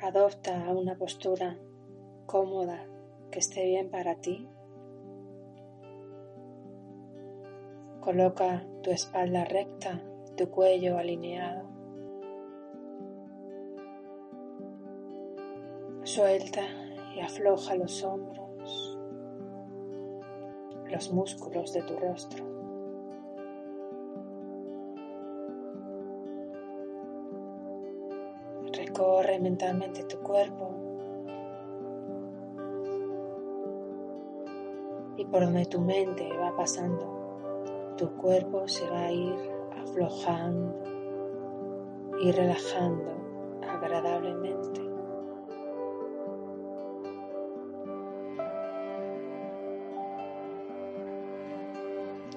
Adopta una postura cómoda que esté bien para ti. Coloca tu espalda recta, tu cuello alineado. Suelta y afloja los hombros, los músculos de tu rostro. Recorre mentalmente tu cuerpo y por donde tu mente va pasando, tu cuerpo se va a ir aflojando y relajando agradablemente.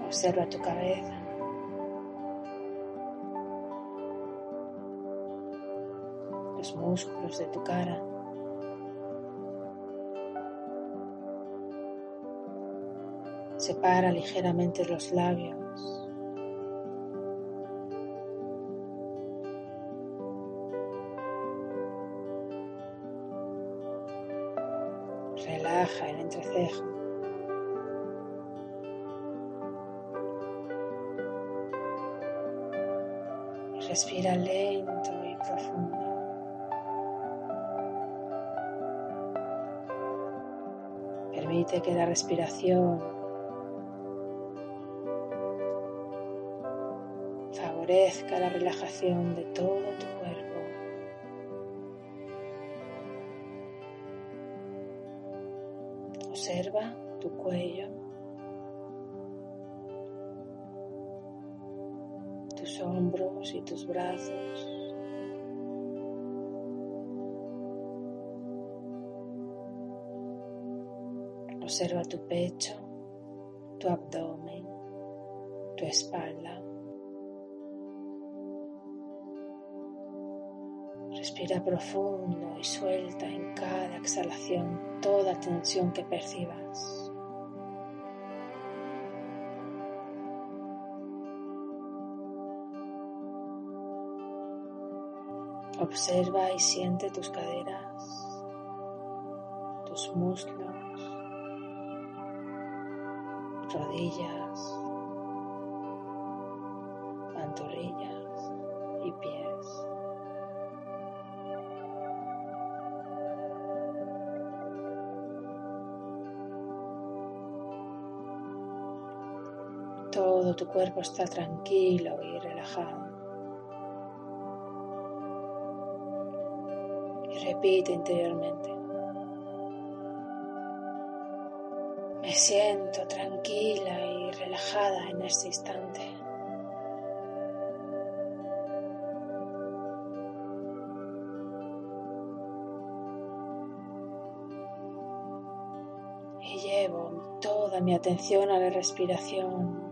Observa tu cabeza. Los músculos de tu cara. Separa ligeramente los labios. Relaja el entrecejo. Respira lento y profundo. Permite que la respiración favorezca la relajación de todo tu cuerpo. Observa tu cuello, tus hombros y tus brazos. Observa tu pecho, tu abdomen, tu espalda. Respira profundo y suelta en cada exhalación toda tensión que percibas. Observa y siente tus caderas, tus muslos, rodillas, pantorrillas y pies. Todo tu cuerpo está tranquilo y relajado. Y repite interiormente. Me siento tranquila y relajada en este instante. Y llevo toda mi atención a la respiración.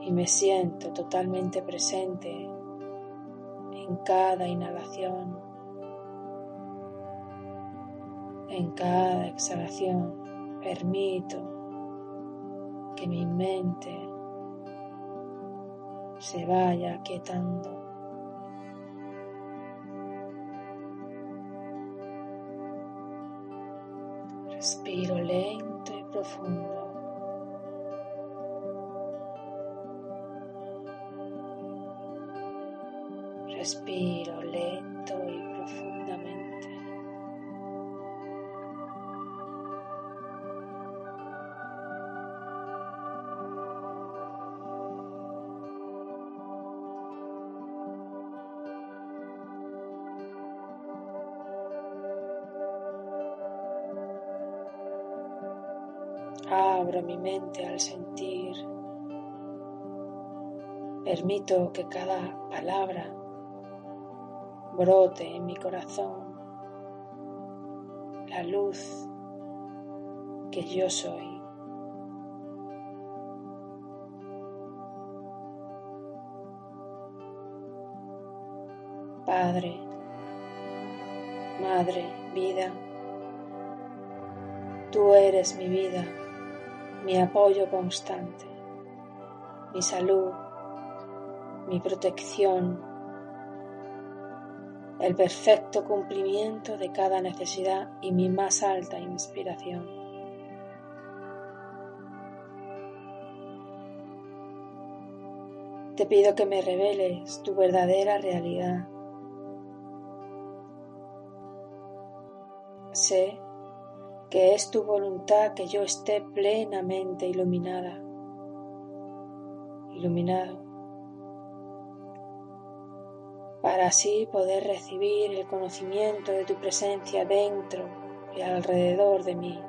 Y me siento totalmente presente en cada inhalación, en cada exhalación. Permito que mi mente se vaya aquietando. Respiro lento y profundo. Respiro lento y profundamente. Abro mi mente al sentir. Permito que cada palabra brote en mi corazón la luz que yo soy. Padre, Madre, vida, tú eres mi vida, mi apoyo constante, mi salud, mi protección, el perfecto cumplimiento de cada necesidad y mi más alta inspiración. Te pido que me reveles tu verdadera realidad Sé que es tu voluntad que yo esté plenamente iluminada, iluminado, para así poder recibir el conocimiento de tu presencia dentro y alrededor de mí.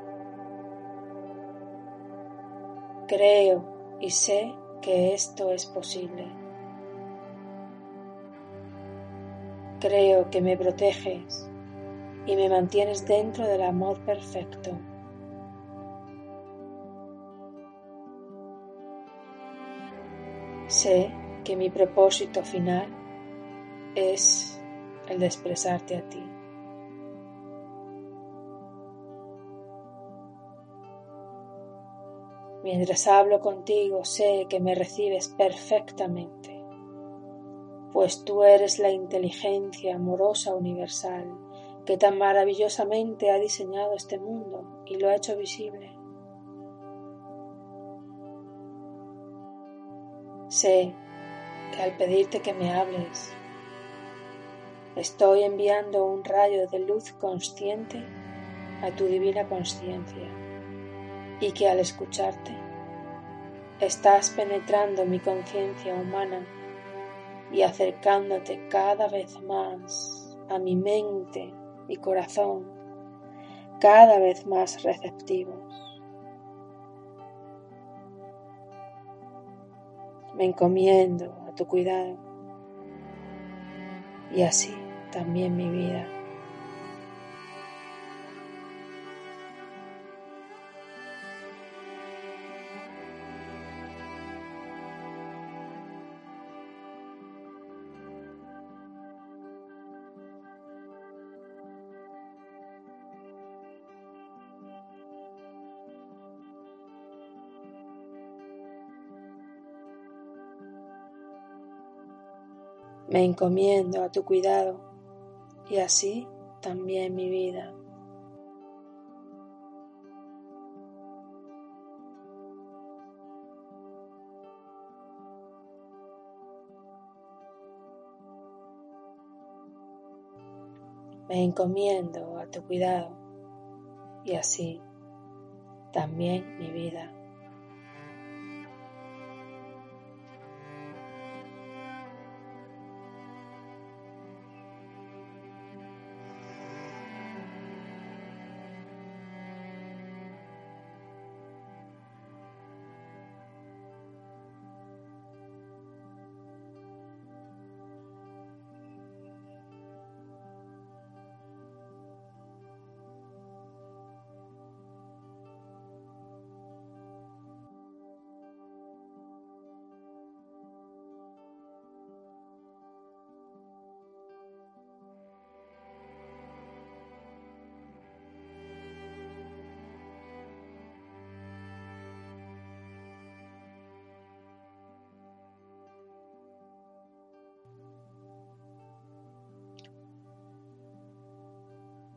Creo y sé que esto es posible. Creo que me proteges y me mantienes dentro del amor perfecto. Sé que mi propósito final es el de expresarte a ti. Mientras hablo contigo, sé que me recibes perfectamente, pues tú eres la inteligencia amorosa universal que tan maravillosamente ha diseñado este mundo y lo ha hecho visible. Sé que al pedirte que me hables, estoy enviando un rayo de luz consciente a tu divina conciencia y que al escucharte estás penetrando mi conciencia humana y acercándote cada vez más a mi mente y corazón cada vez más receptivos. Me encomiendo a tu cuidado y así también mi vida. Me encomiendo a tu cuidado y así también mi vida. Me encomiendo a tu cuidado y así también mi vida.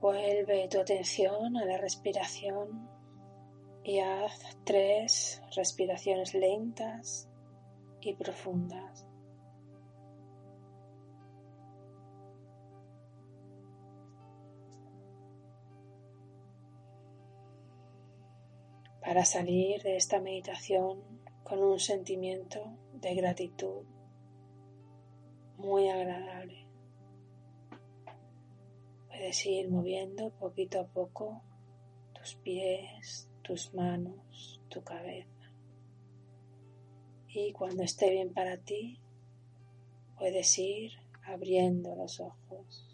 Vuelve tu atención a la respiración y haz tres respiraciones lentas y profundas. Para salir de esta meditación con un sentimiento de gratitud muy agradable. Puedes ir moviendo poquito a poco tus pies, tus manos, tu cabeza. Y cuando esté bien para ti, puedes ir abriendo los ojos.